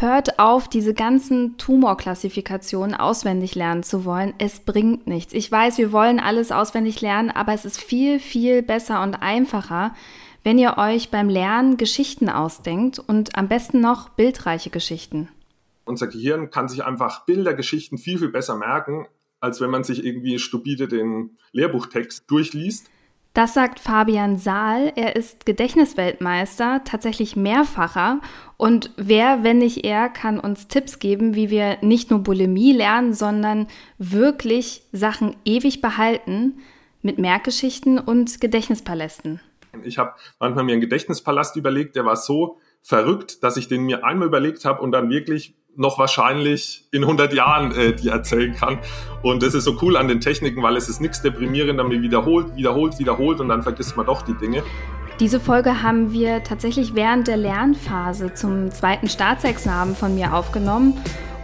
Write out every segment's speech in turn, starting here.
Hört auf, diese ganzen Tumorklassifikationen auswendig lernen zu wollen. Es bringt nichts. Ich weiß, wir wollen alles auswendig lernen, aber es ist viel, viel besser und einfacher, wenn ihr euch beim Lernen Geschichten ausdenkt und am besten noch bildreiche Geschichten. Unser Gehirn kann sich einfach Bildergeschichten viel, viel besser merken, als wenn man sich irgendwie stupide den Lehrbuchtext durchliest. Das sagt Fabian Saal. Er ist Gedächtnisweltmeister, tatsächlich mehrfacher. Und wer, wenn nicht er, kann uns Tipps geben, wie wir nicht nur Bulimie lernen, sondern wirklich Sachen ewig behalten mit Merkgeschichten und Gedächtnispalästen. Ich habe manchmal mir einen Gedächtnispalast überlegt, der war so verrückt, dass ich den mir einmal überlegt habe und dann wirklich noch wahrscheinlich in 100 Jahren äh, die erzählen kann. Und das ist so cool an den Techniken, weil es ist nichts deprimierender, man wiederholt, wiederholt, wiederholt und dann vergisst man doch die Dinge. Diese Folge haben wir tatsächlich während der Lernphase zum zweiten Staatsexamen von mir aufgenommen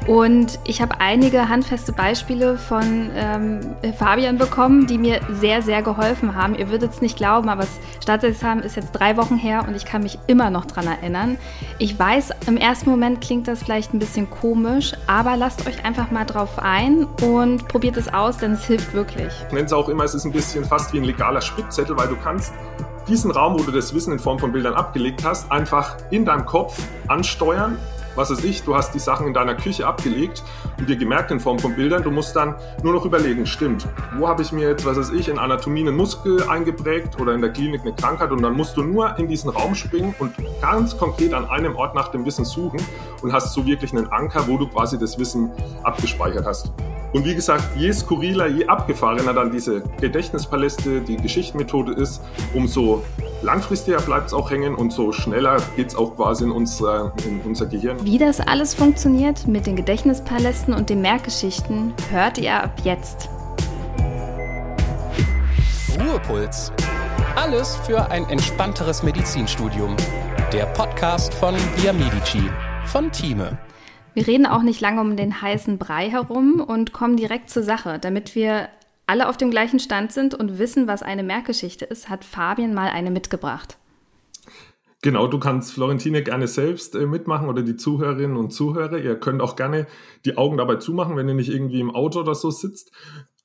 und ich habe einige handfeste Beispiele von ähm, Fabian bekommen, die mir sehr, sehr geholfen haben. Ihr würdet es nicht glauben, aber das Staatsexamen ist jetzt drei Wochen her und ich kann mich immer noch dran erinnern. Ich weiß, im ersten Moment klingt das vielleicht ein bisschen komisch, aber lasst euch einfach mal drauf ein und probiert es aus, denn es hilft wirklich. Ich nenne es auch immer, es ist ein bisschen fast wie ein legaler Spickzettel, weil du kannst diesen Raum, wo du das Wissen in Form von Bildern abgelegt hast, einfach in deinem Kopf ansteuern was weiß ich, du hast die Sachen in deiner Küche abgelegt und dir gemerkt in Form von Bildern, du musst dann nur noch überlegen, stimmt, wo habe ich mir jetzt, was weiß ich, in Anatomie einen Muskel eingeprägt oder in der Klinik eine Krankheit und dann musst du nur in diesen Raum springen und ganz konkret an einem Ort nach dem Wissen suchen und hast so wirklich einen Anker, wo du quasi das Wissen abgespeichert hast. Und wie gesagt, je skurriler, je abgefahrener dann diese Gedächtnispaläste, die Geschichtenmethode ist, umso langfristiger bleibt es auch hängen und so schneller geht es auch quasi in unser, in unser Gehirn. Wie das alles funktioniert mit den Gedächtnispalästen und den Merkgeschichten, hört ihr ab jetzt. Ruhepuls. Alles für ein entspannteres Medizinstudium. Der Podcast von Via Medici von Thieme. Wir reden auch nicht lange um den heißen Brei herum und kommen direkt zur Sache. Damit wir alle auf dem gleichen Stand sind und wissen, was eine Merkgeschichte ist, hat Fabian mal eine mitgebracht. Genau, du kannst Florentine gerne selbst äh, mitmachen oder die Zuhörerinnen und Zuhörer. Ihr könnt auch gerne die Augen dabei zumachen, wenn ihr nicht irgendwie im Auto oder so sitzt.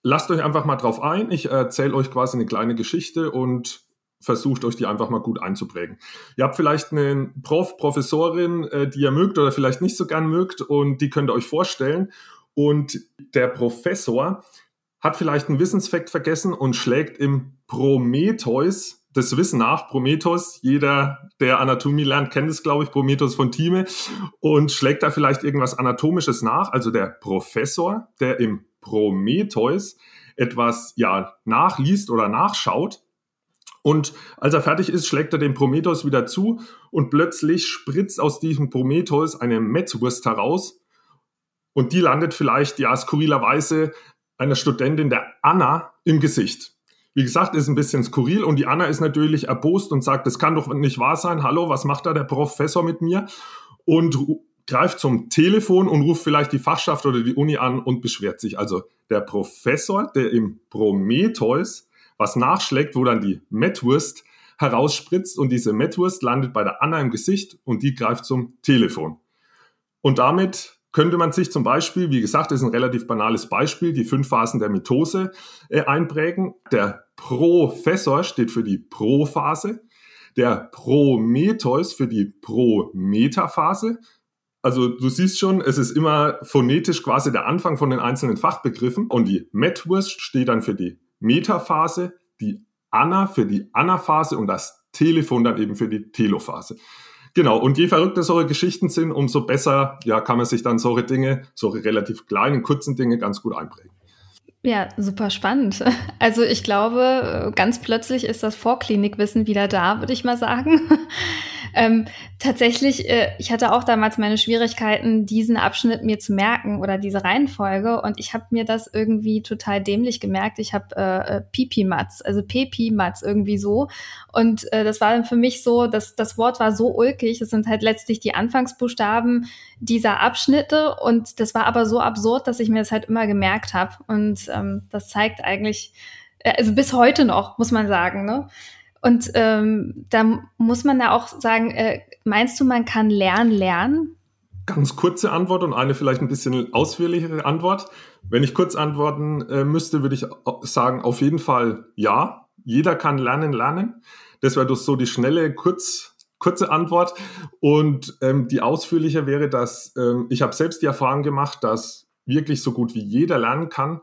Lasst euch einfach mal drauf ein. Ich erzähle euch quasi eine kleine Geschichte und versucht euch die einfach mal gut einzuprägen. Ihr habt vielleicht einen Prof, Professorin, äh, die ihr mögt oder vielleicht nicht so gern mögt und die könnt ihr euch vorstellen. Und der Professor hat vielleicht einen Wissensfakt vergessen und schlägt im Prometheus das Wissen nach, Prometheus, jeder, der Anatomie lernt, kennt es, glaube ich, Prometheus von Thieme, und schlägt da vielleicht irgendwas Anatomisches nach. Also der Professor, der im Prometheus etwas ja nachliest oder nachschaut, und als er fertig ist, schlägt er den Prometheus wieder zu und plötzlich spritzt aus diesem Prometheus eine Metzwurst heraus. Und die landet vielleicht, ja, skurrilerweise einer Studentin, der Anna, im Gesicht. Wie gesagt, ist ein bisschen skurril und die Anna ist natürlich erbost und sagt, das kann doch nicht wahr sein. Hallo, was macht da der Professor mit mir? Und greift zum Telefon und ruft vielleicht die Fachschaft oder die Uni an und beschwert sich. Also der Professor, der im Prometheus was nachschlägt, wo dann die Mettwurst herausspritzt und diese Mettwurst landet bei der Anna im Gesicht und die greift zum Telefon. Und damit könnte man sich zum Beispiel, wie gesagt, ist ein relativ banales Beispiel, die fünf Phasen der Mitose äh, einprägen. Der Professor steht für die Pro-Phase, der Prometheus für die Pro-Meta-Phase. Also du siehst schon, es ist immer phonetisch quasi der Anfang von den einzelnen Fachbegriffen und die Metwurst steht dann für die Metaphase, die Anna für die Anaphase und das Telefon dann eben für die Telophase. Genau, und je verrückter solche Geschichten sind, umso besser ja, kann man sich dann solche Dinge, solche relativ kleinen, kurzen Dinge ganz gut einprägen. Ja, super spannend. Also ich glaube, ganz plötzlich ist das Vorklinikwissen wieder da, würde ich mal sagen. Ähm, tatsächlich, äh, ich hatte auch damals meine Schwierigkeiten, diesen Abschnitt mir zu merken oder diese Reihenfolge. Und ich habe mir das irgendwie total dämlich gemerkt. Ich habe äh, äh Pipi-Matz, also Pepi-Matz irgendwie so. Und äh, das war dann für mich so, dass das Wort war so ulkig. Es sind halt letztlich die Anfangsbuchstaben dieser Abschnitte. Und das war aber so absurd, dass ich mir das halt immer gemerkt habe. Und ähm, das zeigt eigentlich, äh, also bis heute noch, muss man sagen, ne? Und ähm, da muss man ja auch sagen, äh, meinst du, man kann lernen, lernen? ganz kurze Antwort und eine vielleicht ein bisschen ausführlichere Antwort. Wenn ich kurz antworten äh, müsste, würde ich sagen, auf jeden Fall ja. Jeder kann lernen, lernen. Das wäre doch so die schnelle, kurz, kurze Antwort. Und ähm, die ausführliche wäre, dass ähm, ich habe selbst die Erfahrung gemacht, dass wirklich so gut wie jeder lernen kann.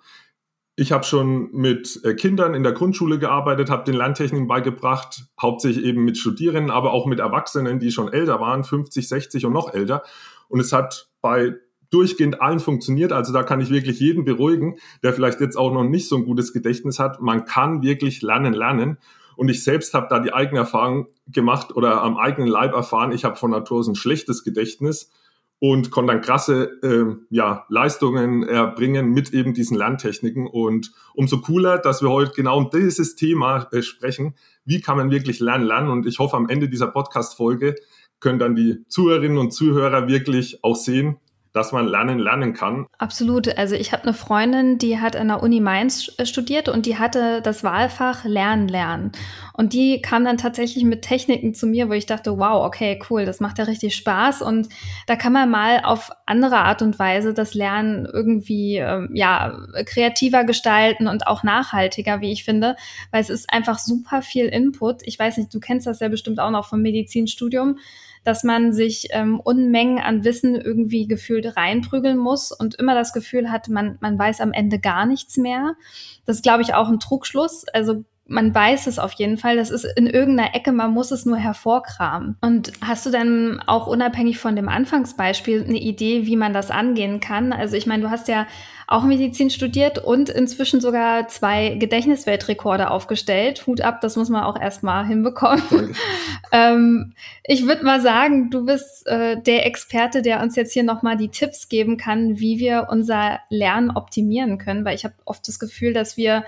Ich habe schon mit äh, Kindern in der Grundschule gearbeitet, habe den Lerntechniken beigebracht, hauptsächlich eben mit Studierenden, aber auch mit Erwachsenen, die schon älter waren, 50, 60 und noch älter. Und es hat bei durchgehend allen funktioniert. Also da kann ich wirklich jeden beruhigen, der vielleicht jetzt auch noch nicht so ein gutes Gedächtnis hat. Man kann wirklich lernen, lernen. Und ich selbst habe da die eigene Erfahrung gemacht oder am eigenen Leib erfahren. Ich habe von Natur aus ein schlechtes Gedächtnis und konnte dann krasse äh, ja, Leistungen erbringen mit eben diesen Lerntechniken. Und umso cooler, dass wir heute genau um dieses Thema äh, sprechen. Wie kann man wirklich lernen, lernen? Und ich hoffe, am Ende dieser Podcast-Folge können dann die Zuhörerinnen und Zuhörer wirklich auch sehen, dass man lernen lernen kann. Absolut. Also ich habe eine Freundin, die hat an der Uni Mainz äh, studiert und die hatte das Wahlfach Lernen lernen. Und die kam dann tatsächlich mit Techniken zu mir, wo ich dachte, wow, okay, cool, das macht ja richtig Spaß. Und da kann man mal auf andere Art und Weise das Lernen irgendwie ähm, ja kreativer gestalten und auch nachhaltiger, wie ich finde, weil es ist einfach super viel Input. Ich weiß nicht, du kennst das ja bestimmt auch noch vom Medizinstudium dass man sich ähm, Unmengen an Wissen irgendwie gefühlt reinprügeln muss und immer das Gefühl hat, man, man weiß am Ende gar nichts mehr. Das ist, glaube ich, auch ein Trugschluss. Also man weiß es auf jeden Fall. Das ist in irgendeiner Ecke, man muss es nur hervorkramen. Und hast du denn auch unabhängig von dem Anfangsbeispiel eine Idee, wie man das angehen kann? Also ich meine, du hast ja auch Medizin studiert und inzwischen sogar zwei Gedächtnisweltrekorde aufgestellt. Hut ab, das muss man auch erstmal hinbekommen. ähm, ich würde mal sagen, du bist äh, der Experte, der uns jetzt hier nochmal die Tipps geben kann, wie wir unser Lernen optimieren können, weil ich habe oft das Gefühl, dass wir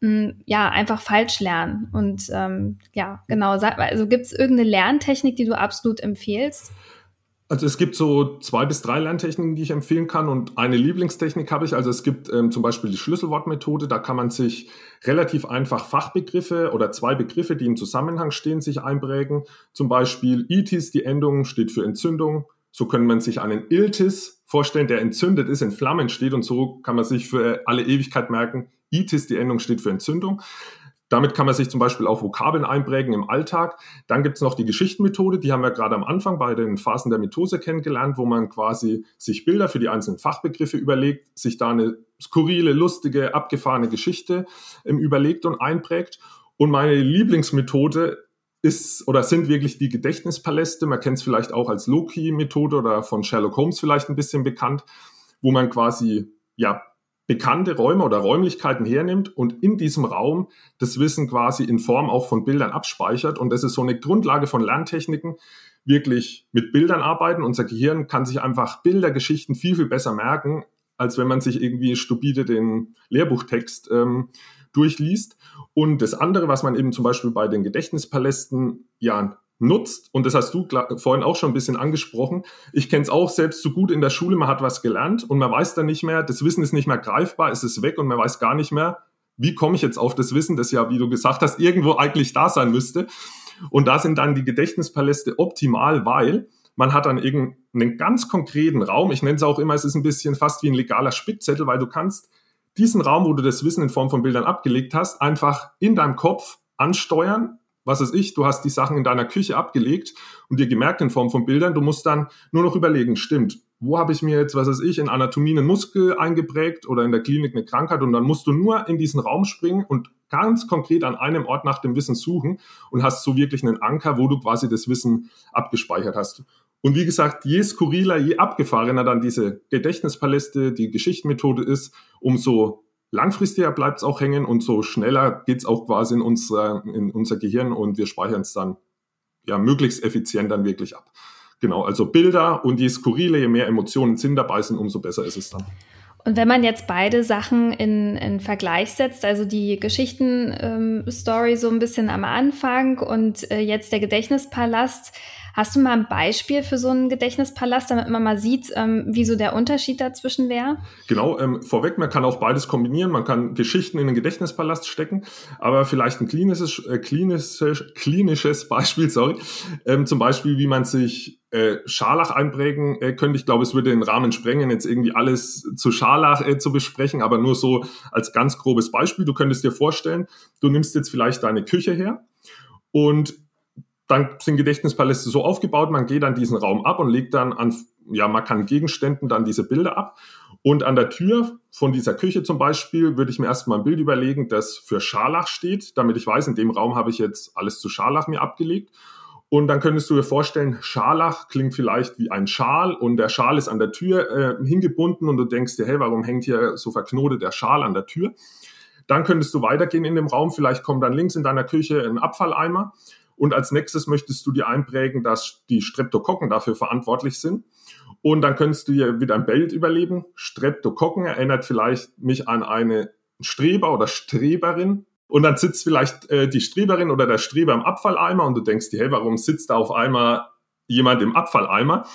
ja einfach falsch lernen. Und ähm, ja, genau. Also gibt es irgendeine Lerntechnik, die du absolut empfehlst? Also es gibt so zwei bis drei Lerntechniken, die ich empfehlen kann und eine Lieblingstechnik habe ich. Also es gibt ähm, zum Beispiel die Schlüsselwortmethode, da kann man sich relativ einfach Fachbegriffe oder zwei Begriffe, die im Zusammenhang stehen, sich einprägen. Zum Beispiel ITIS, die Endung steht für Entzündung. So können man sich einen ILTIS vorstellen, der entzündet ist, in Flammen steht und so kann man sich für alle Ewigkeit merken, ITIS, die Endung steht für Entzündung. Damit kann man sich zum Beispiel auch Vokabeln einprägen im Alltag. Dann gibt es noch die Geschichtenmethode, die haben wir gerade am Anfang bei den Phasen der Mitose kennengelernt, wo man quasi sich Bilder für die einzelnen Fachbegriffe überlegt, sich da eine skurrile, lustige, abgefahrene Geschichte ähm, überlegt und einprägt. Und meine Lieblingsmethode ist oder sind wirklich die Gedächtnispaläste. Man kennt es vielleicht auch als Loki-Methode oder von Sherlock Holmes vielleicht ein bisschen bekannt, wo man quasi ja bekannte Räume oder Räumlichkeiten hernimmt und in diesem Raum das Wissen quasi in Form auch von Bildern abspeichert. Und das ist so eine Grundlage von Lerntechniken, wirklich mit Bildern arbeiten. Unser Gehirn kann sich einfach Bildergeschichten viel, viel besser merken, als wenn man sich irgendwie stupide den Lehrbuchtext ähm, durchliest. Und das andere, was man eben zum Beispiel bei den Gedächtnispalästen ja nutzt, und das hast du vorhin auch schon ein bisschen angesprochen, ich kenne es auch selbst so gut in der Schule, man hat was gelernt und man weiß dann nicht mehr, das Wissen ist nicht mehr greifbar, es ist weg und man weiß gar nicht mehr, wie komme ich jetzt auf das Wissen, das ja, wie du gesagt hast, irgendwo eigentlich da sein müsste. Und da sind dann die Gedächtnispaläste optimal, weil man hat dann irgendeinen ganz konkreten Raum, ich nenne es auch immer, es ist ein bisschen fast wie ein legaler Spickzettel, weil du kannst diesen Raum, wo du das Wissen in Form von Bildern abgelegt hast, einfach in deinem Kopf ansteuern, was weiß ich, du hast die Sachen in deiner Küche abgelegt und dir gemerkt in Form von Bildern, du musst dann nur noch überlegen, stimmt, wo habe ich mir jetzt, was weiß ich, in Anatomie einen Muskel eingeprägt oder in der Klinik eine Krankheit und dann musst du nur in diesen Raum springen und ganz konkret an einem Ort nach dem Wissen suchen und hast so wirklich einen Anker, wo du quasi das Wissen abgespeichert hast. Und wie gesagt, je skurriler, je abgefahrener dann diese Gedächtnispaläste, die Geschichtenmethode ist, umso langfristiger bleibt es auch hängen und so schneller geht es auch quasi in unser, in unser Gehirn und wir speichern es dann ja möglichst effizient dann wirklich ab. Genau, also Bilder und je skurrile, je mehr Emotionen sind dabei sind, umso besser ist es dann. Und wenn man jetzt beide Sachen in, in Vergleich setzt, also die Geschichten-Story ähm, so ein bisschen am Anfang und äh, jetzt der Gedächtnispalast, Hast du mal ein Beispiel für so einen Gedächtnispalast, damit man mal sieht, ähm, wie so der Unterschied dazwischen wäre? Genau, ähm, vorweg, man kann auch beides kombinieren. Man kann Geschichten in den Gedächtnispalast stecken, aber vielleicht ein klinisches, äh, klinisches, klinisches Beispiel, sorry, ähm, zum Beispiel, wie man sich äh, Scharlach einprägen äh, könnte. Ich glaube, es würde den Rahmen sprengen, jetzt irgendwie alles zu Scharlach äh, zu besprechen, aber nur so als ganz grobes Beispiel. Du könntest dir vorstellen, du nimmst jetzt vielleicht deine Küche her und dann sind Gedächtnispaläste so aufgebaut, man geht dann diesen Raum ab und legt dann an ja, man kann Gegenständen dann diese Bilder ab. Und an der Tür von dieser Küche zum Beispiel würde ich mir erstmal ein Bild überlegen, das für Scharlach steht, damit ich weiß, in dem Raum habe ich jetzt alles zu Scharlach mir abgelegt. Und dann könntest du dir vorstellen, Scharlach klingt vielleicht wie ein Schal und der Schal ist an der Tür äh, hingebunden und du denkst dir, hey, warum hängt hier so verknotet der Schal an der Tür? Dann könntest du weitergehen in dem Raum, vielleicht kommt dann links in deiner Küche ein Abfalleimer und als nächstes möchtest du dir einprägen, dass die Streptokokken dafür verantwortlich sind. Und dann könntest du dir wieder ein Bild überleben. Streptokokken erinnert vielleicht mich an eine Streber oder Streberin, und dann sitzt vielleicht äh, die Streberin oder der Streber im Abfalleimer und du denkst dir, hey, warum sitzt da auf einmal jemand im Abfalleimer?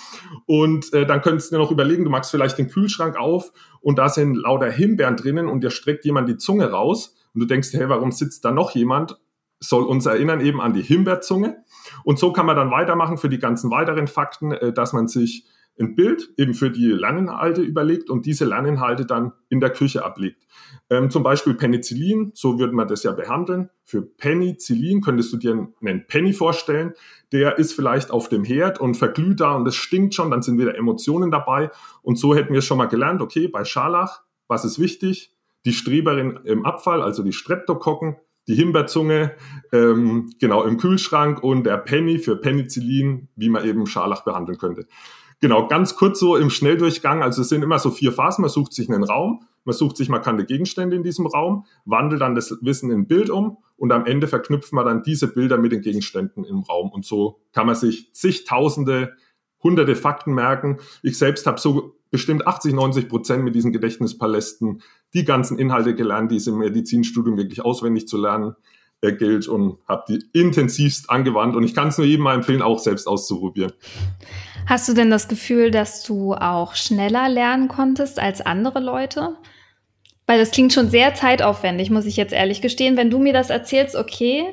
Und äh, dann könntest du dir noch überlegen, du machst vielleicht den Kühlschrank auf und da sind lauter Himbeeren drinnen und dir streckt jemand die Zunge raus und du denkst hey, warum sitzt da noch jemand? Soll uns erinnern eben an die Himbeerzunge. Und so kann man dann weitermachen für die ganzen weiteren Fakten, äh, dass man sich ein Bild eben für die Lerninhalte überlegt und diese Lerninhalte dann in der Küche ablegt. Ähm, zum Beispiel Penicillin, so würde man das ja behandeln. Für Penicillin könntest du dir einen Penny vorstellen. Der ist vielleicht auf dem Herd und verglüht da und es stinkt schon, dann sind wieder Emotionen dabei. Und so hätten wir schon mal gelernt, okay, bei Scharlach, was ist wichtig? Die Streberin im Abfall, also die Streptokokken, die Himbeerzunge, ähm, genau im Kühlschrank und der Penny für Penicillin, wie man eben Scharlach behandeln könnte. Genau, ganz kurz so im Schnelldurchgang. Also es sind immer so vier Phasen. Man sucht sich einen Raum, man sucht sich markante Gegenstände in diesem Raum, wandelt dann das Wissen in Bild um und am Ende verknüpft man dann diese Bilder mit den Gegenständen im Raum. Und so kann man sich zigtausende, hunderte Fakten merken. Ich selbst habe so bestimmt 80, 90 Prozent mit diesen Gedächtnispalästen die ganzen Inhalte gelernt, die es im Medizinstudium wirklich auswendig zu lernen äh, gilt und habe die intensivst angewandt. Und ich kann es nur jedem mal empfehlen, auch selbst auszuprobieren. Hast du denn das Gefühl, dass du auch schneller lernen konntest als andere Leute? Weil das klingt schon sehr zeitaufwendig, muss ich jetzt ehrlich gestehen. Wenn du mir das erzählst, okay.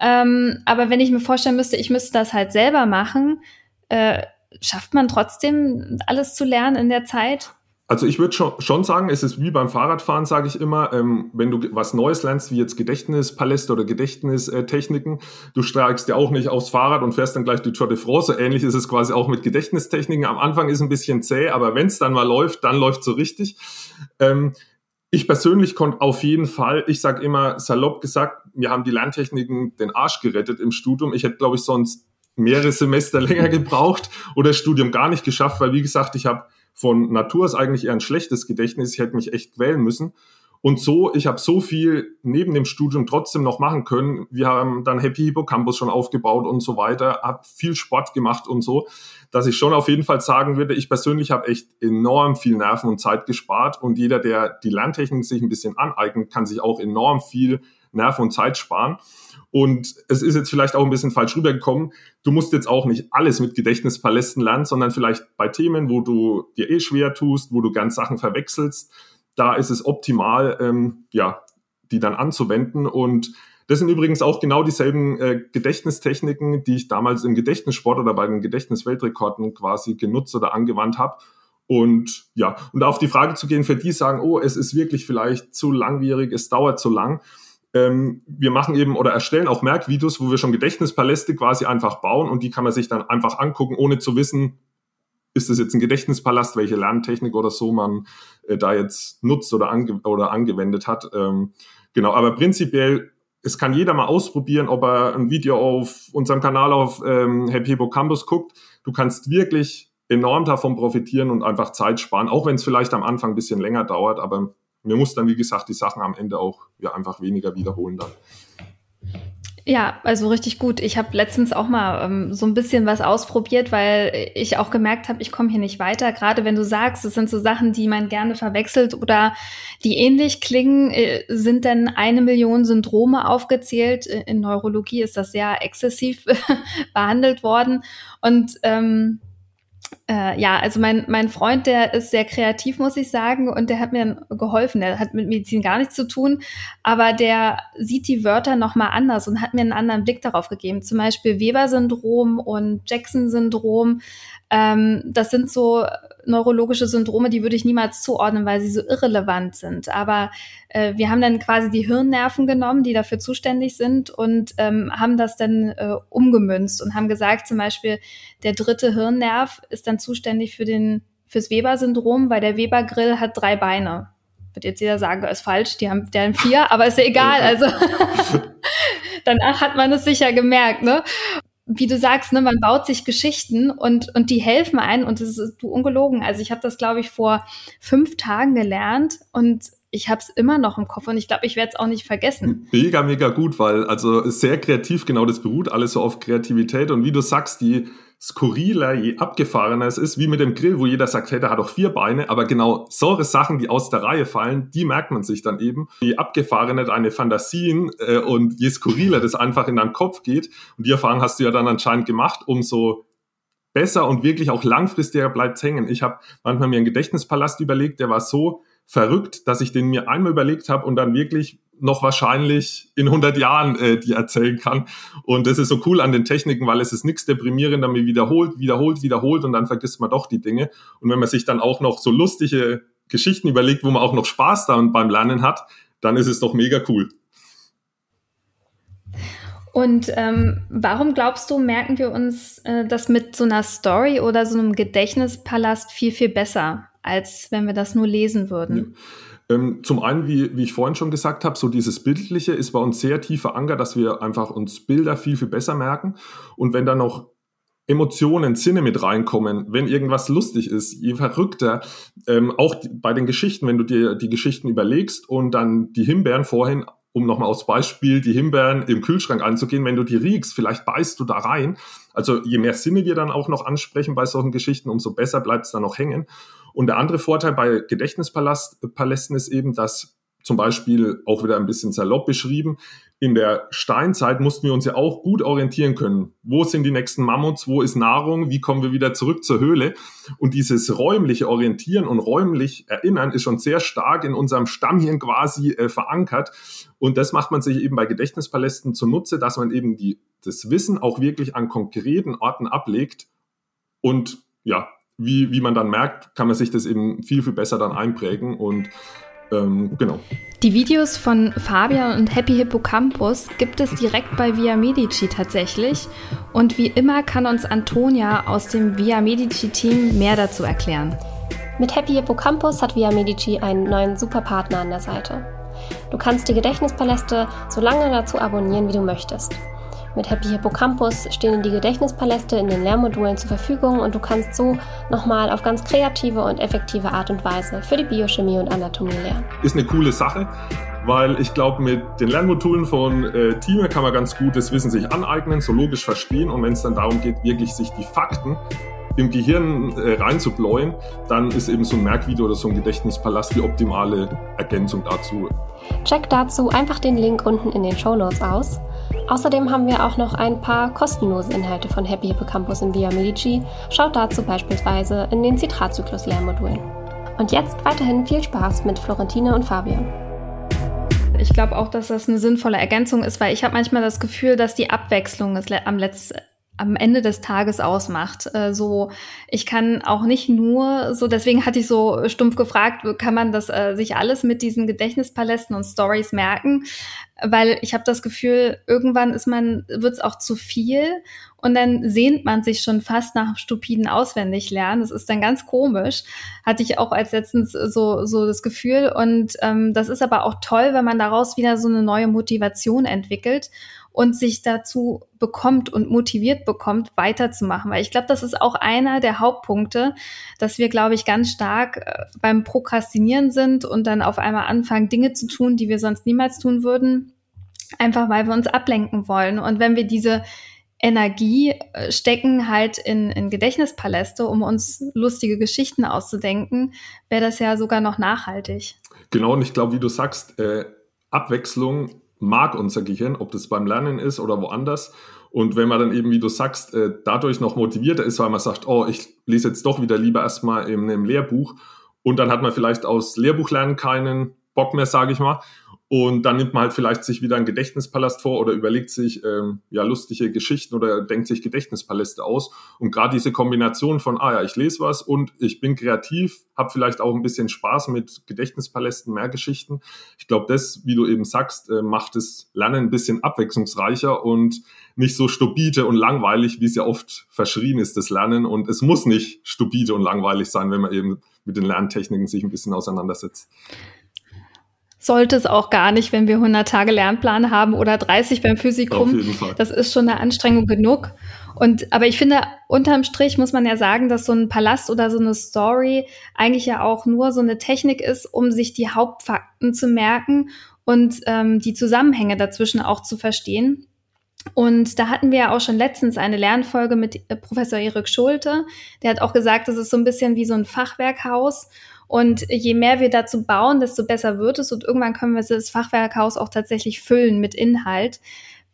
Ähm, aber wenn ich mir vorstellen müsste, ich müsste das halt selber machen, äh, schafft man trotzdem alles zu lernen in der Zeit? Also ich würde schon, sagen, es ist wie beim Fahrradfahren, sage ich immer, ähm, wenn du was Neues lernst, wie jetzt Gedächtnispaläste oder Gedächtnistechniken, du steigst ja auch nicht aufs Fahrrad und fährst dann gleich die Tour de France. Ähnlich ist es quasi auch mit Gedächtnistechniken. Am Anfang ist ein bisschen zäh, aber wenn es dann mal läuft, dann läuft so richtig. Ähm, ich persönlich konnte auf jeden Fall, ich sage immer salopp gesagt, wir haben die Lerntechniken den Arsch gerettet im Studium. Ich hätte, glaube ich, sonst mehrere Semester länger gebraucht oder das Studium gar nicht geschafft, weil wie gesagt, ich habe von Natur ist eigentlich eher ein schlechtes Gedächtnis. Ich hätte mich echt quälen müssen. Und so, ich habe so viel neben dem Studium trotzdem noch machen können. Wir haben dann Happy Hippocampus schon aufgebaut und so weiter, habe viel Sport gemacht und so, dass ich schon auf jeden Fall sagen würde, ich persönlich habe echt enorm viel Nerven und Zeit gespart und jeder, der die Lerntechnik sich ein bisschen aneignet, kann sich auch enorm viel Nerven und Zeit sparen. Und es ist jetzt vielleicht auch ein bisschen falsch rübergekommen. Du musst jetzt auch nicht alles mit Gedächtnispalästen lernen, sondern vielleicht bei Themen, wo du dir eh schwer tust, wo du ganz Sachen verwechselst, da ist es optimal, ähm, ja, die dann anzuwenden. Und das sind übrigens auch genau dieselben äh, Gedächtnistechniken, die ich damals im Gedächtnissport oder bei den Gedächtnisweltrekorden quasi genutzt oder angewandt habe. Und ja, und auf die Frage zu gehen, für die sagen, oh, es ist wirklich vielleicht zu langwierig, es dauert zu lang ähm, wir machen eben oder erstellen auch Merkvideos, wo wir schon Gedächtnispaläste quasi einfach bauen und die kann man sich dann einfach angucken, ohne zu wissen, ist das jetzt ein Gedächtnispalast, welche Lerntechnik oder so man äh, da jetzt nutzt oder, ange oder angewendet hat. Ähm, genau, aber prinzipiell, es kann jeder mal ausprobieren, ob er ein Video auf unserem Kanal auf ähm, Happy Campus guckt. Du kannst wirklich enorm davon profitieren und einfach Zeit sparen, auch wenn es vielleicht am Anfang ein bisschen länger dauert, aber mir muss dann, wie gesagt, die Sachen am Ende auch ja, einfach weniger wiederholen dann. Ja, also richtig gut. Ich habe letztens auch mal ähm, so ein bisschen was ausprobiert, weil ich auch gemerkt habe, ich komme hier nicht weiter. Gerade wenn du sagst, es sind so Sachen, die man gerne verwechselt oder die ähnlich klingen, äh, sind denn eine Million Syndrome aufgezählt. In Neurologie ist das sehr exzessiv behandelt worden. Und ähm, äh, ja, also mein, mein Freund, der ist sehr kreativ, muss ich sagen, und der hat mir geholfen. Der hat mit Medizin gar nichts zu tun, aber der sieht die Wörter nochmal anders und hat mir einen anderen Blick darauf gegeben. Zum Beispiel Weber-Syndrom und Jackson-Syndrom. Ähm, das sind so neurologische Syndrome, die würde ich niemals zuordnen, weil sie so irrelevant sind. Aber äh, wir haben dann quasi die Hirnnerven genommen, die dafür zuständig sind und ähm, haben das dann äh, umgemünzt und haben gesagt, zum Beispiel, der dritte Hirnnerv ist dann zuständig für den fürs Weber-Syndrom, weil der Weber-Grill hat drei Beine. Wird jetzt jeder sagen, ist falsch, die haben, der haben vier, aber ist ja egal. Also danach hat man es sicher gemerkt, ne? Wie du sagst, ne, man baut sich Geschichten und, und die helfen ein und das ist du ungelogen. Also ich habe das, glaube ich, vor fünf Tagen gelernt und ich habe es immer noch im Kopf und ich glaube, ich werde es auch nicht vergessen. Mega, mega gut, weil also sehr kreativ, genau das beruht alles so auf Kreativität und wie du sagst, die skurriler, je abgefahrener es ist, wie mit dem Grill, wo jeder sagt, hey, der hat auch vier Beine, aber genau solche Sachen, die aus der Reihe fallen, die merkt man sich dann eben. Je abgefahrener deine Fantasien äh, und je skurriler das einfach in deinem Kopf geht, und die Erfahrung hast du ja dann anscheinend gemacht, umso besser und wirklich auch langfristiger bleibt hängen. Ich habe manchmal mir einen Gedächtnispalast überlegt, der war so verrückt, dass ich den mir einmal überlegt habe und dann wirklich noch wahrscheinlich in 100 Jahren äh, die erzählen kann. Und das ist so cool an den Techniken, weil es ist nichts deprimierend, man wiederholt, wiederholt, wiederholt und dann vergisst man doch die Dinge. Und wenn man sich dann auch noch so lustige Geschichten überlegt, wo man auch noch Spaß da beim Lernen hat, dann ist es doch mega cool. Und ähm, warum glaubst du, merken wir uns äh, das mit so einer Story oder so einem Gedächtnispalast viel, viel besser, als wenn wir das nur lesen würden? Ja. Ähm, zum einen, wie, wie ich vorhin schon gesagt habe, so dieses Bildliche ist bei uns sehr tief verankert, dass wir einfach uns Bilder viel, viel besser merken. Und wenn dann noch Emotionen, Sinne mit reinkommen, wenn irgendwas lustig ist, je verrückter, ähm, auch bei den Geschichten, wenn du dir die Geschichten überlegst und dann die Himbeeren vorhin, um nochmal aufs Beispiel, die Himbeeren im Kühlschrank anzugehen, wenn du die riechst, vielleicht beißt du da rein. Also je mehr Sinne wir dann auch noch ansprechen bei solchen Geschichten, umso besser bleibt es dann noch hängen. Und der andere Vorteil bei Gedächtnispalästen ist eben, dass zum Beispiel auch wieder ein bisschen salopp beschrieben, in der Steinzeit mussten wir uns ja auch gut orientieren können. Wo sind die nächsten Mammuts? Wo ist Nahrung? Wie kommen wir wieder zurück zur Höhle? Und dieses räumliche Orientieren und räumlich Erinnern ist schon sehr stark in unserem Stammhirn quasi äh, verankert. Und das macht man sich eben bei Gedächtnispalästen zunutze, dass man eben die, das Wissen auch wirklich an konkreten Orten ablegt und ja, wie, wie man dann merkt, kann man sich das eben viel, viel besser dann einprägen und ähm, genau. Die Videos von Fabian und Happy Hippocampus gibt es direkt bei Via Medici tatsächlich. Und wie immer kann uns Antonia aus dem Via Medici-Team mehr dazu erklären. Mit Happy Hippocampus hat Via Medici einen neuen Superpartner an der Seite. Du kannst die Gedächtnispaläste so lange dazu abonnieren, wie du möchtest. Mit Happy Hippocampus stehen die Gedächtnispaläste in den Lehrmodulen zur Verfügung und du kannst so nochmal auf ganz kreative und effektive Art und Weise für die Biochemie und Anatomie lernen. Ist eine coole Sache, weil ich glaube, mit den Lernmodulen von äh, Thieme kann man ganz gut das Wissen sich aneignen, so logisch verstehen und wenn es dann darum geht, wirklich sich die Fakten im Gehirn äh, reinzubläuen, dann ist eben so ein Merkvideo oder so ein Gedächtnispalast die optimale Ergänzung dazu. Check dazu einfach den Link unten in den Show Notes aus. Außerdem haben wir auch noch ein paar kostenlose Inhalte von Happy Hippocampus in Via Medici. Schaut dazu beispielsweise in den Zitratzyklus-Lehrmodulen. Und jetzt weiterhin viel Spaß mit Florentine und Fabian. Ich glaube auch, dass das eine sinnvolle Ergänzung ist, weil ich habe manchmal das Gefühl, dass die Abwechslung am letzten am Ende des Tages ausmacht. Äh, so, ich kann auch nicht nur so, deswegen hatte ich so stumpf gefragt, kann man das äh, sich alles mit diesen Gedächtnispalästen und Stories merken? Weil ich habe das Gefühl, irgendwann ist man, wird es auch zu viel und dann sehnt man sich schon fast nach stupiden Auswendiglernen. Das ist dann ganz komisch. Hatte ich auch als letztens so, so das Gefühl. Und ähm, das ist aber auch toll, wenn man daraus wieder so eine neue Motivation entwickelt und sich dazu bekommt und motiviert bekommt, weiterzumachen. Weil ich glaube, das ist auch einer der Hauptpunkte, dass wir, glaube ich, ganz stark äh, beim Prokrastinieren sind und dann auf einmal anfangen, Dinge zu tun, die wir sonst niemals tun würden einfach weil wir uns ablenken wollen. Und wenn wir diese Energie äh, stecken halt in, in Gedächtnispaläste, um uns lustige Geschichten auszudenken, wäre das ja sogar noch nachhaltig. Genau, und ich glaube, wie du sagst, äh, Abwechslung mag unser Gehirn, ob das beim Lernen ist oder woanders. Und wenn man dann eben, wie du sagst, äh, dadurch noch motivierter ist, weil man sagt, oh, ich lese jetzt doch wieder lieber erstmal in einem Lehrbuch und dann hat man vielleicht aus Lehrbuchlernen keinen Bock mehr, sage ich mal. Und dann nimmt man halt vielleicht sich wieder einen Gedächtnispalast vor oder überlegt sich ähm, ja lustige Geschichten oder denkt sich Gedächtnispaläste aus. Und gerade diese Kombination von, ah ja, ich lese was und ich bin kreativ, habe vielleicht auch ein bisschen Spaß mit Gedächtnispalästen, mehr Geschichten. Ich glaube, das, wie du eben sagst, äh, macht das Lernen ein bisschen abwechslungsreicher und nicht so stupide und langweilig, wie es ja oft verschrien ist, das Lernen. Und es muss nicht stupide und langweilig sein, wenn man eben mit den Lerntechniken sich ein bisschen auseinandersetzt sollte es auch gar nicht, wenn wir 100 Tage Lernplan haben oder 30 beim Physikum. Das ist schon eine Anstrengung genug. Und, aber ich finde, unterm Strich muss man ja sagen, dass so ein Palast oder so eine Story eigentlich ja auch nur so eine Technik ist, um sich die Hauptfakten zu merken und ähm, die Zusammenhänge dazwischen auch zu verstehen. Und da hatten wir ja auch schon letztens eine Lernfolge mit äh, Professor Erik Schulte. Der hat auch gesagt, das ist so ein bisschen wie so ein Fachwerkhaus. Und je mehr wir dazu bauen, desto besser wird es. Und irgendwann können wir das Fachwerkhaus auch tatsächlich füllen mit Inhalt.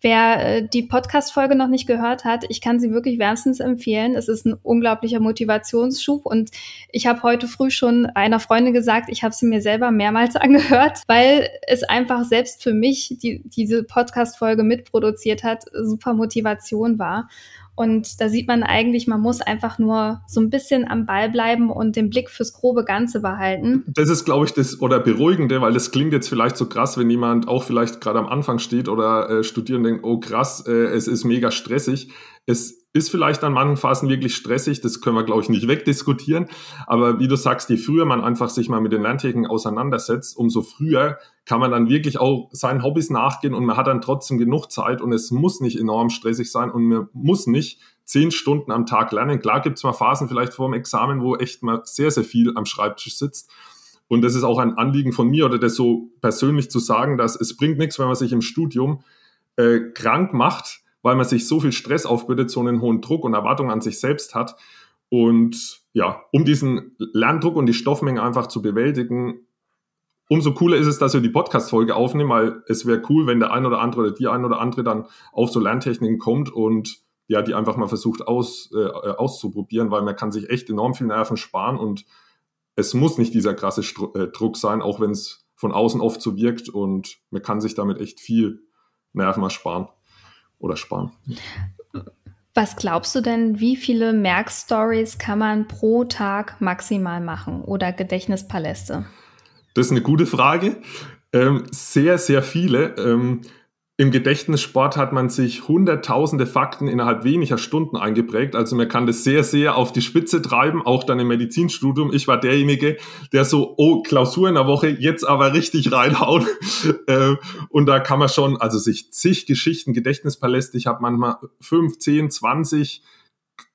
Wer äh, die Podcast-Folge noch nicht gehört hat, ich kann sie wirklich wärmstens empfehlen. Es ist ein unglaublicher Motivationsschub und ich habe heute früh schon einer Freundin gesagt, ich habe sie mir selber mehrmals angehört, weil es einfach selbst für mich, die diese Podcast-Folge mitproduziert hat, super Motivation war. Und da sieht man eigentlich, man muss einfach nur so ein bisschen am Ball bleiben und den Blick fürs grobe Ganze behalten. Das ist, glaube ich, das oder beruhigende, weil das klingt jetzt vielleicht so krass, wenn jemand auch vielleicht gerade am Anfang steht oder äh, studiert und denkt, oh krass, äh, es ist mega stressig. Es ist vielleicht an manchen Phasen wirklich stressig, das können wir, glaube ich, nicht wegdiskutieren. Aber wie du sagst, je früher man einfach sich mal mit den Lerntechniken auseinandersetzt, umso früher kann man dann wirklich auch seinen Hobbys nachgehen und man hat dann trotzdem genug Zeit und es muss nicht enorm stressig sein und man muss nicht zehn Stunden am Tag lernen. Klar gibt es mal Phasen vielleicht vor dem Examen, wo echt mal sehr, sehr viel am Schreibtisch sitzt. Und das ist auch ein Anliegen von mir oder das so persönlich zu sagen, dass es bringt nichts, wenn man sich im Studium äh, krank macht, weil man sich so viel Stress aufbürdet, so einen hohen Druck und Erwartung an sich selbst hat. Und ja, um diesen Lerndruck und die Stoffmenge einfach zu bewältigen, umso cooler ist es, dass wir die Podcast-Folge aufnehmen, weil es wäre cool, wenn der ein oder andere oder die ein oder andere dann auf so Lerntechniken kommt und ja, die einfach mal versucht aus, äh, auszuprobieren, weil man kann sich echt enorm viel Nerven sparen und es muss nicht dieser krasse Stru äh, Druck sein, auch wenn es von außen oft so wirkt und man kann sich damit echt viel Nerven ersparen oder sparen. Was glaubst du denn, wie viele Merkstories kann man pro Tag maximal machen oder Gedächtnispaläste? Das ist eine gute Frage. Ähm, sehr, sehr viele. Ähm, im Gedächtnissport hat man sich hunderttausende Fakten innerhalb weniger Stunden eingeprägt. Also man kann das sehr, sehr auf die Spitze treiben, auch dann im Medizinstudium. Ich war derjenige, der so, oh, Klausur in der Woche, jetzt aber richtig reinhauen. Äh, und da kann man schon, also sich zig Geschichten, Gedächtnispaläste, ich habe manchmal fünf, zehn, zwanzig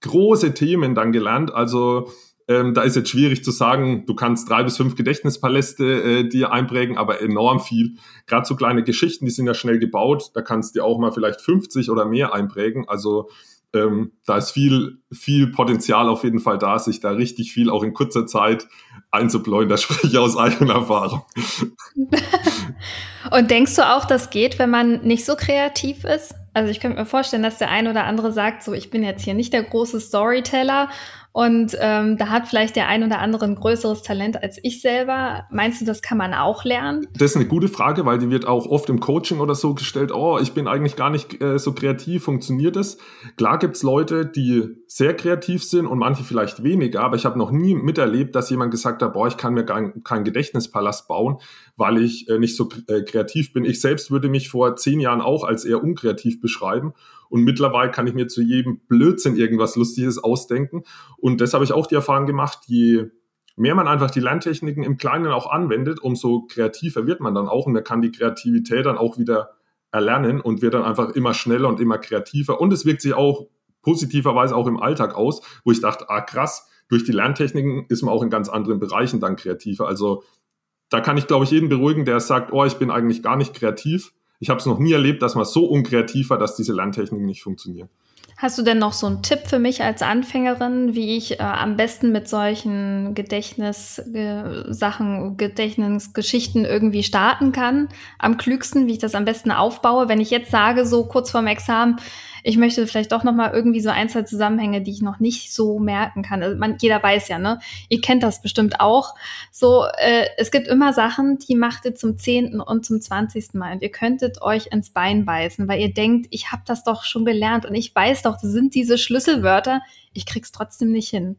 große Themen dann gelernt. Also ähm, da ist jetzt schwierig zu sagen, du kannst drei bis fünf Gedächtnispaläste äh, dir einprägen, aber enorm viel. Gerade so kleine Geschichten, die sind ja schnell gebaut, da kannst du dir auch mal vielleicht 50 oder mehr einprägen. Also ähm, da ist viel, viel Potenzial auf jeden Fall da, sich da richtig viel auch in kurzer Zeit einzubläuen. Da spreche ich aus eigener Erfahrung. Und denkst du auch, das geht, wenn man nicht so kreativ ist? Also ich könnte mir vorstellen, dass der ein oder andere sagt, so ich bin jetzt hier nicht der große Storyteller und ähm, da hat vielleicht der ein oder andere ein größeres Talent als ich selber. Meinst du, das kann man auch lernen? Das ist eine gute Frage, weil die wird auch oft im Coaching oder so gestellt, oh, ich bin eigentlich gar nicht äh, so kreativ, funktioniert das? Klar gibt's Leute, die sehr kreativ sind und manche vielleicht weniger, aber ich habe noch nie miterlebt, dass jemand gesagt hat, boah, ich kann mir gar keinen Gedächtnispalast bauen, weil ich äh, nicht so äh, kreativ bin. Ich selbst würde mich vor zehn Jahren auch als eher unkreativ beschreiben. Und mittlerweile kann ich mir zu jedem Blödsinn irgendwas Lustiges ausdenken. Und das habe ich auch die Erfahrung gemacht, je mehr man einfach die Lerntechniken im Kleinen auch anwendet, umso kreativer wird man dann auch. Und man kann die Kreativität dann auch wieder erlernen und wird dann einfach immer schneller und immer kreativer. Und es wirkt sich auch positiverweise auch im Alltag aus, wo ich dachte, ah krass, durch die Lerntechniken ist man auch in ganz anderen Bereichen dann kreativer. Also da kann ich, glaube ich, jeden beruhigen, der sagt, oh, ich bin eigentlich gar nicht kreativ ich habe es noch nie erlebt, dass man so unkreativ war, dass diese Lerntechniken nicht funktionieren. Hast du denn noch so einen Tipp für mich als Anfängerin, wie ich äh, am besten mit solchen Gedächtnissachen, äh, Gedächtnisgeschichten irgendwie starten kann? Am klügsten, wie ich das am besten aufbaue? Wenn ich jetzt sage, so kurz vorm Examen, ich möchte vielleicht doch noch mal irgendwie so ein, zwei Zusammenhänge, die ich noch nicht so merken kann. Also man, jeder weiß ja, ne? Ihr kennt das bestimmt auch. So, äh, es gibt immer Sachen, die macht ihr zum zehnten und zum zwanzigsten Mal und ihr könntet euch ins Bein beißen, weil ihr denkt, ich habe das doch schon gelernt und ich weiß doch, das sind diese Schlüsselwörter. Ich krieg's trotzdem nicht hin.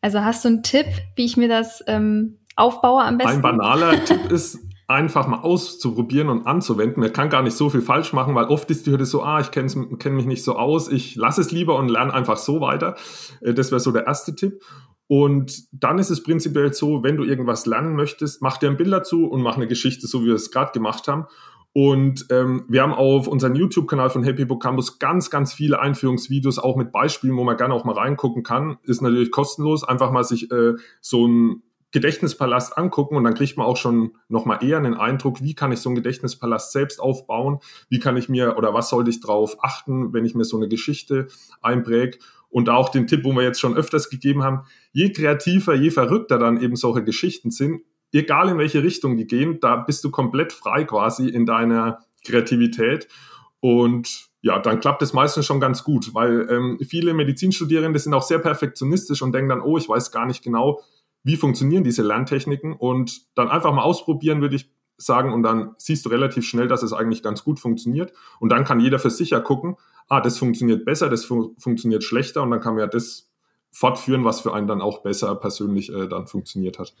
Also hast du einen Tipp, wie ich mir das ähm, aufbaue am besten? Ein banaler Tipp ist einfach mal auszuprobieren und anzuwenden. Man kann gar nicht so viel falsch machen, weil oft ist die Hürde so, ah, ich kenne kenn mich nicht so aus, ich lasse es lieber und lerne einfach so weiter. Äh, das wäre so der erste Tipp. Und dann ist es prinzipiell so, wenn du irgendwas lernen möchtest, mach dir ein Bild dazu und mach eine Geschichte, so wie wir es gerade gemacht haben. Und ähm, wir haben auf unserem YouTube-Kanal von Happy Book Campus ganz, ganz viele Einführungsvideos, auch mit Beispielen, wo man gerne auch mal reingucken kann. Ist natürlich kostenlos, einfach mal sich äh, so ein Gedächtnispalast angucken und dann kriegt man auch schon nochmal eher einen Eindruck, wie kann ich so einen Gedächtnispalast selbst aufbauen, wie kann ich mir oder was sollte ich drauf achten, wenn ich mir so eine Geschichte einpräge. Und da auch den Tipp, wo wir jetzt schon öfters gegeben haben, je kreativer, je verrückter dann eben solche Geschichten sind, egal in welche Richtung die gehen, da bist du komplett frei quasi in deiner Kreativität. Und ja, dann klappt es meistens schon ganz gut, weil ähm, viele Medizinstudierende sind auch sehr perfektionistisch und denken dann, oh, ich weiß gar nicht genau, wie funktionieren diese Lerntechniken und dann einfach mal ausprobieren, würde ich sagen, und dann siehst du relativ schnell, dass es eigentlich ganz gut funktioniert. Und dann kann jeder für sich ja gucken, ah, das funktioniert besser, das fun funktioniert schlechter und dann kann man ja das fortführen, was für einen dann auch besser persönlich äh, dann funktioniert hat.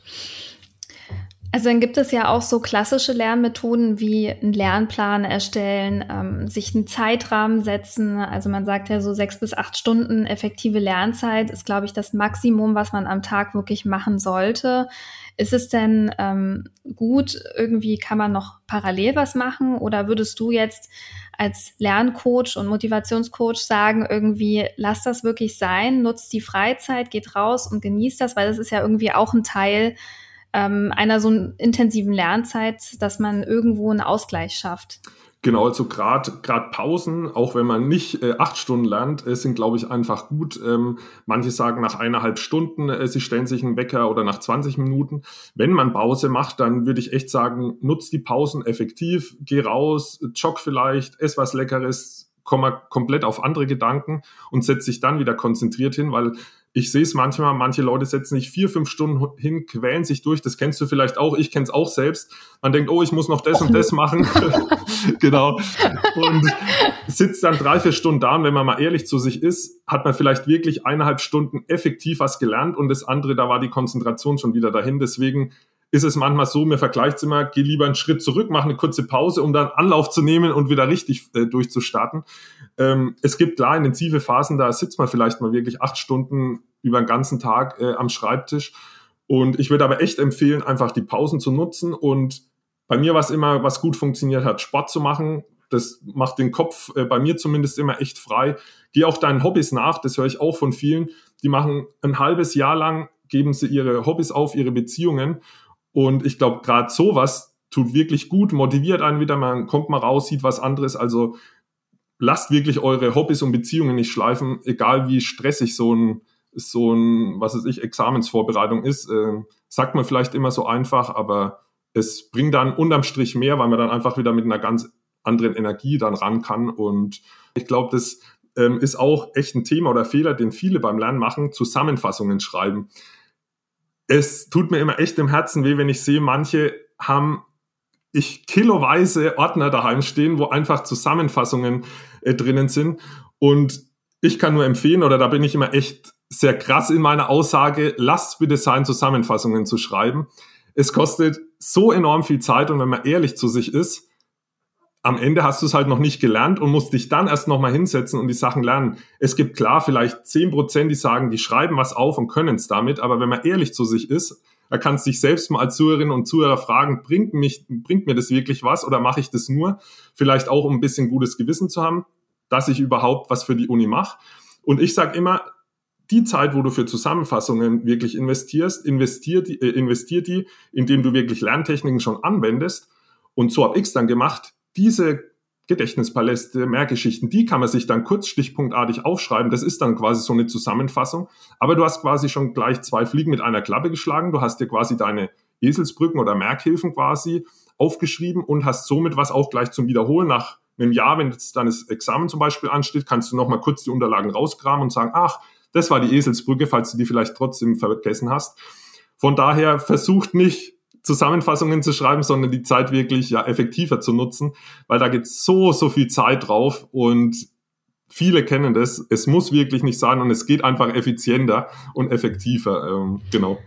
Also dann gibt es ja auch so klassische Lernmethoden wie einen Lernplan erstellen, ähm, sich einen Zeitrahmen setzen. Also man sagt ja so sechs bis acht Stunden effektive Lernzeit ist, glaube ich, das Maximum, was man am Tag wirklich machen sollte. Ist es denn ähm, gut, irgendwie kann man noch parallel was machen oder würdest du jetzt als Lerncoach und Motivationscoach sagen, irgendwie lass das wirklich sein, nutzt die Freizeit, geht raus und genießt das, weil das ist ja irgendwie auch ein Teil ähm, einer so intensiven Lernzeit, dass man irgendwo einen Ausgleich schafft. Genau, also gerade gerade Pausen, auch wenn man nicht äh, acht Stunden lernt, äh, sind, glaube ich, einfach gut. Ähm, manche sagen nach eineinhalb Stunden, äh, sie stellen sich einen Wecker oder nach 20 Minuten. Wenn man Pause macht, dann würde ich echt sagen, nutzt die Pausen effektiv, geh raus, jogg vielleicht, ess was Leckeres, komm mal komplett auf andere Gedanken und setz dich dann wieder konzentriert hin, weil ich sehe es manchmal, manche Leute setzen sich vier, fünf Stunden hin, quälen sich durch. Das kennst du vielleicht auch. Ich kenne es auch selbst. Man denkt, oh, ich muss noch das und das machen. genau. Und sitzt dann drei, vier Stunden da. Und wenn man mal ehrlich zu sich ist, hat man vielleicht wirklich eineinhalb Stunden effektiv was gelernt und das andere, da war die Konzentration schon wieder dahin. Deswegen ist es manchmal so, mir vergleicht es immer, geh lieber einen Schritt zurück, mach eine kurze Pause, um dann Anlauf zu nehmen und wieder richtig äh, durchzustarten. Ähm, es gibt klar intensive Phasen, da sitzt man vielleicht mal wirklich acht Stunden über den ganzen Tag äh, am Schreibtisch. Und ich würde aber echt empfehlen, einfach die Pausen zu nutzen. Und bei mir war es immer, was gut funktioniert hat, Sport zu machen. Das macht den Kopf äh, bei mir zumindest immer echt frei. Geh auch deinen Hobbys nach, das höre ich auch von vielen. Die machen ein halbes Jahr lang, geben sie ihre Hobbys auf, ihre Beziehungen und ich glaube, gerade sowas tut wirklich gut, motiviert einen wieder, man kommt mal raus, sieht was anderes. Also lasst wirklich eure Hobbys und Beziehungen nicht schleifen, egal wie stressig so ein, so ein, was weiß ich, Examensvorbereitung ist. Äh, sagt man vielleicht immer so einfach, aber es bringt dann unterm Strich mehr, weil man dann einfach wieder mit einer ganz anderen Energie dann ran kann. Und ich glaube, das ähm, ist auch echt ein Thema oder Fehler, den viele beim Lernen machen, Zusammenfassungen schreiben es tut mir immer echt im Herzen weh, wenn ich sehe, manche haben ich kiloweise Ordner daheim stehen, wo einfach Zusammenfassungen äh, drinnen sind. Und ich kann nur empfehlen, oder da bin ich immer echt sehr krass in meiner Aussage, lasst bitte sein, Zusammenfassungen zu schreiben. Es kostet so enorm viel Zeit und wenn man ehrlich zu sich ist, am Ende hast du es halt noch nicht gelernt und musst dich dann erst nochmal hinsetzen und die Sachen lernen. Es gibt klar vielleicht zehn Prozent, die sagen, die schreiben was auf und können es damit, aber wenn man ehrlich zu sich ist, da kannst du dich selbst mal als Zuhörerin und Zuhörer fragen, bringt, mich, bringt mir das wirklich was oder mache ich das nur? Vielleicht auch, um ein bisschen gutes Gewissen zu haben, dass ich überhaupt was für die Uni mache. Und ich sage immer, die Zeit, wo du für Zusammenfassungen wirklich investierst, investier die, äh, investier die, indem du wirklich Lerntechniken schon anwendest. Und so habe ich es dann gemacht diese Gedächtnispaläste, Mehrgeschichten, die kann man sich dann kurz stichpunktartig aufschreiben. Das ist dann quasi so eine Zusammenfassung. Aber du hast quasi schon gleich zwei Fliegen mit einer Klappe geschlagen. Du hast dir quasi deine Eselsbrücken oder Merkhilfen quasi aufgeschrieben und hast somit was auch gleich zum Wiederholen nach einem Jahr, wenn jetzt das Examen zum Beispiel ansteht, kannst du nochmal kurz die Unterlagen rauskramen und sagen, ach, das war die Eselsbrücke, falls du die vielleicht trotzdem vergessen hast. Von daher versucht nicht Zusammenfassungen zu schreiben, sondern die Zeit wirklich ja effektiver zu nutzen, weil da geht so, so viel Zeit drauf und viele kennen das. Es muss wirklich nicht sein und es geht einfach effizienter und effektiver. Ähm, genau.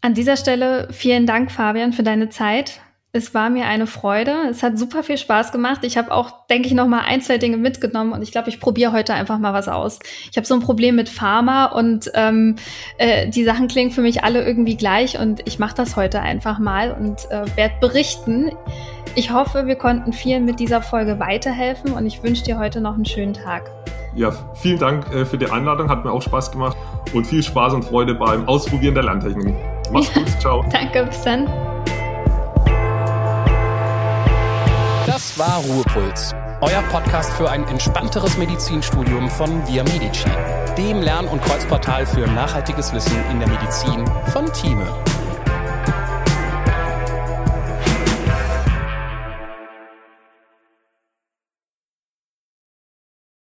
An dieser Stelle vielen Dank, Fabian, für deine Zeit. Es war mir eine Freude. Es hat super viel Spaß gemacht. Ich habe auch, denke ich, noch mal ein, zwei Dinge mitgenommen und ich glaube, ich probiere heute einfach mal was aus. Ich habe so ein Problem mit Pharma und ähm, äh, die Sachen klingen für mich alle irgendwie gleich und ich mache das heute einfach mal und äh, werde berichten. Ich hoffe, wir konnten vielen mit dieser Folge weiterhelfen und ich wünsche dir heute noch einen schönen Tag. Ja, vielen Dank äh, für die Einladung, hat mir auch Spaß gemacht und viel Spaß und Freude beim Ausprobieren der Lerntechniken. Mach's ja, gut, ciao. Danke, bis dann. War Ruhepuls, euer Podcast für ein entspannteres Medizinstudium von Via Medici, dem Lern- und Kreuzportal für nachhaltiges Wissen in der Medizin von Thieme.